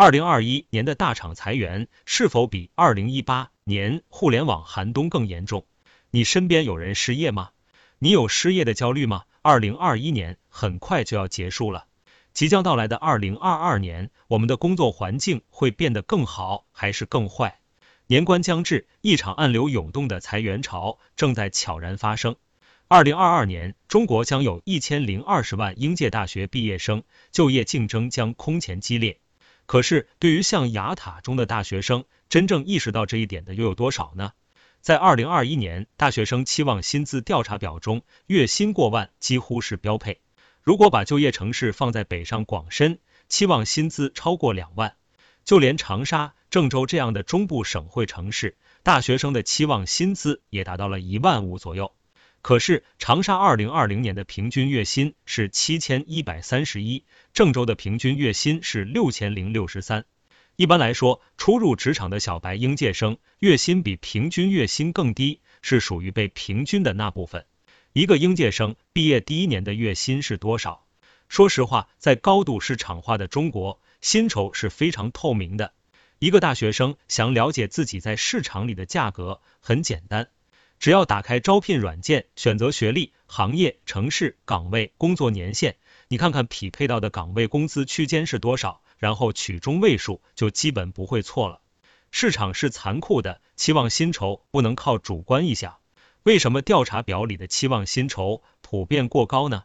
二零二一年的大厂裁员是否比二零一八年互联网寒冬更严重？你身边有人失业吗？你有失业的焦虑吗？二零二一年很快就要结束了，即将到来的二零二二年，我们的工作环境会变得更好还是更坏？年关将至，一场暗流涌动的裁员潮正在悄然发生。二零二二年，中国将有一千零二十万应届大学毕业生，就业竞争将空前激烈。可是，对于像雅塔中的大学生，真正意识到这一点的又有多少呢？在二零二一年大学生期望薪资调查表中，月薪过万几乎是标配。如果把就业城市放在北上广深，期望薪资超过两万。就连长沙、郑州这样的中部省会城市，大学生的期望薪资也达到了一万五左右。可是，长沙二零二零年的平均月薪是七千一百三十一，郑州的平均月薪是六千零六十三。一般来说，初入职场的小白应届生月薪比平均月薪更低，是属于被平均的那部分。一个应届生毕业第一年的月薪是多少？说实话，在高度市场化的中国，薪酬是非常透明的。一个大学生想了解自己在市场里的价格，很简单。只要打开招聘软件，选择学历、行业、城市、岗位、工作年限，你看看匹配到的岗位工资区间是多少，然后取中位数，就基本不会错了。市场是残酷的，期望薪酬不能靠主观意向。为什么调查表里的期望薪酬普遍过高呢？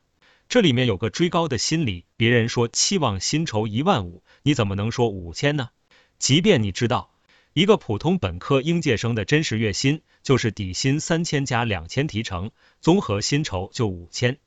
这里面有个追高的心理，别人说期望薪酬一万五，你怎么能说五千呢？即便你知道。一个普通本科应届生的真实月薪就是底薪三千加两千提成，综合薪酬就五千。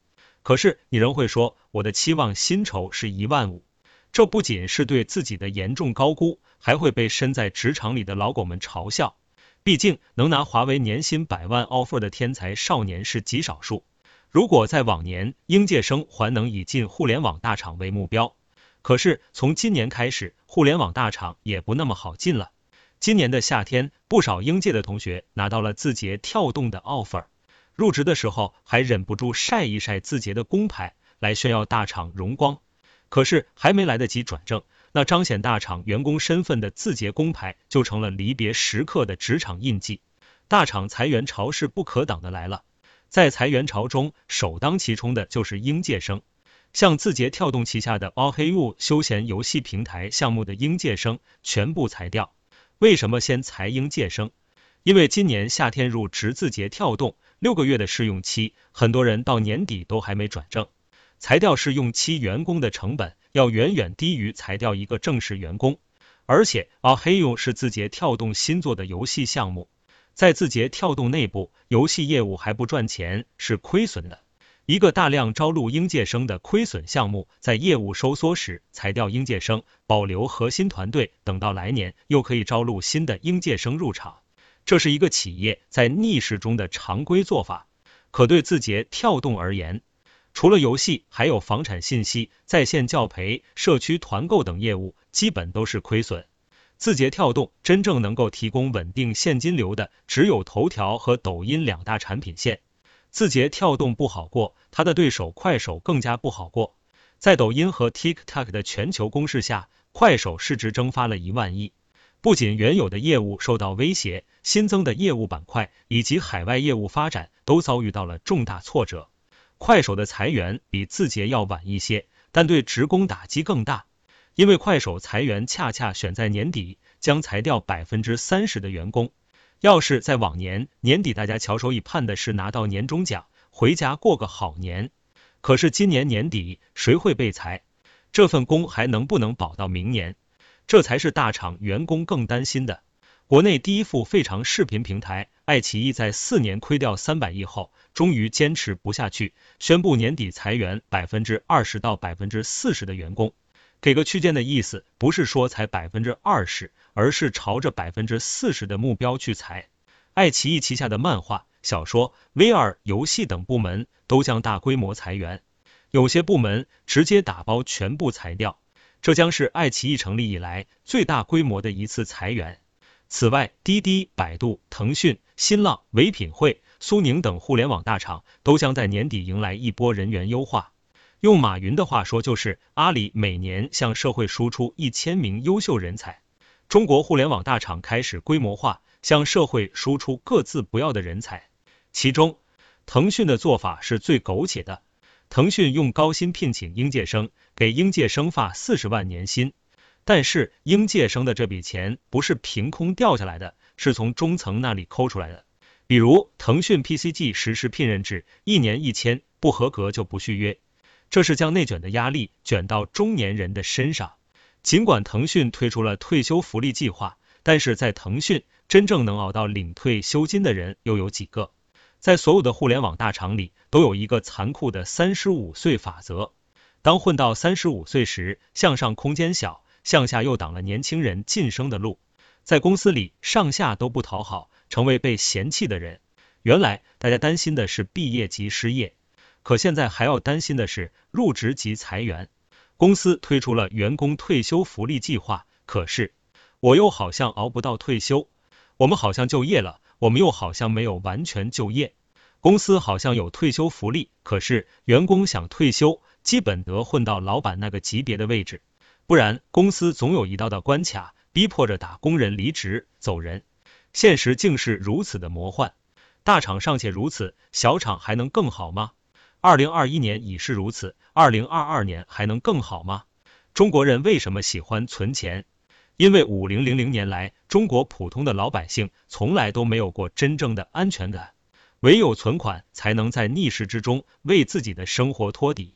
可是你仍会说我的期望薪酬是一万五，这不仅是对自己的严重高估，还会被身在职场里的老狗们嘲笑。毕竟能拿华为年薪百万 offer 的天才少年是极少数。如果在往年，应届生还能以进互联网大厂为目标，可是从今年开始，互联网大厂也不那么好进了。今年的夏天，不少应届的同学拿到了字节跳动的 offer，入职的时候还忍不住晒一晒字节的工牌，来炫耀大厂荣光。可是还没来得及转正，那彰显大厂员工身份的字节工牌就成了离别时刻的职场印记。大厂裁员潮是不可挡的来了，在裁员潮中首当其冲的就是应届生，像字节跳动旗下的 All Hey You 休闲游戏平台项目的应届生全部裁掉。为什么先裁应届生？因为今年夏天入职字节跳动六个月的试用期，很多人到年底都还没转正，裁掉试用期员工的成本要远远低于裁掉一个正式员工。而且啊，黑用是字节跳动新做的游戏项目，在字节跳动内部，游戏业务还不赚钱，是亏损的。一个大量招录应届生的亏损项目，在业务收缩时裁掉应届生，保留核心团队，等到来年又可以招录新的应届生入场。这是一个企业在逆势中的常规做法。可对字节跳动而言，除了游戏，还有房产信息、在线教培、社区团购等业务，基本都是亏损。字节跳动真正能够提供稳定现金流的，只有头条和抖音两大产品线。字节跳动不好过，它的对手快手更加不好过。在抖音和 TikTok 的全球攻势下，快手市值蒸发了一万亿。不仅原有的业务受到威胁，新增的业务板块以及海外业务发展都遭遇到了重大挫折。快手的裁员比字节要晚一些，但对职工打击更大，因为快手裁员恰恰选在年底，将裁掉百分之三十的员工。要是在往年年底，大家翘首以盼的是拿到年终奖，回家过个好年。可是今年年底，谁会被裁？这份工还能不能保到明年？这才是大厂员工更担心的。国内第一副费长视频平台爱奇艺在四年亏掉三百亿后，终于坚持不下去，宣布年底裁员百分之二十到百分之四十的员工。给个区间的意思，不是说裁百分之二十，而是朝着百分之四十的目标去裁。爱奇艺旗下的漫画、小说、VR、游戏等部门都将大规模裁员，有些部门直接打包全部裁掉。这将是爱奇艺成立以来最大规模的一次裁员。此外，滴滴、百度、腾讯、新浪、唯品会、苏宁等互联网大厂都将在年底迎来一波人员优化。用马云的话说，就是阿里每年向社会输出一千名优秀人才。中国互联网大厂开始规模化，向社会输出各自不要的人才。其中，腾讯的做法是最苟且的。腾讯用高薪聘请应届生，给应届生发四十万年薪。但是，应届生的这笔钱不是凭空掉下来的，是从中层那里抠出来的。比如，腾讯 PCG 实施聘任制，一年一签，不合格就不续约。这是将内卷的压力卷到中年人的身上。尽管腾讯推出了退休福利计划，但是在腾讯真正能熬到领退休金的人又有几个？在所有的互联网大厂里，都有一个残酷的三十五岁法则。当混到三十五岁时，向上空间小。向下又挡了年轻人晋升的路，在公司里上下都不讨好，成为被嫌弃的人。原来大家担心的是毕业即失业，可现在还要担心的是入职即裁员。公司推出了员工退休福利计划，可是我又好像熬不到退休。我们好像就业了，我们又好像没有完全就业。公司好像有退休福利，可是员工想退休，基本得混到老板那个级别的位置。不然，公司总有一道道关卡，逼迫着打工人离职走人。现实竟是如此的魔幻。大厂尚且如此，小厂还能更好吗？二零二一年已是如此，二零二二年还能更好吗？中国人为什么喜欢存钱？因为五零零零年来，中国普通的老百姓从来都没有过真正的安全感，唯有存款才能在逆势之中为自己的生活托底。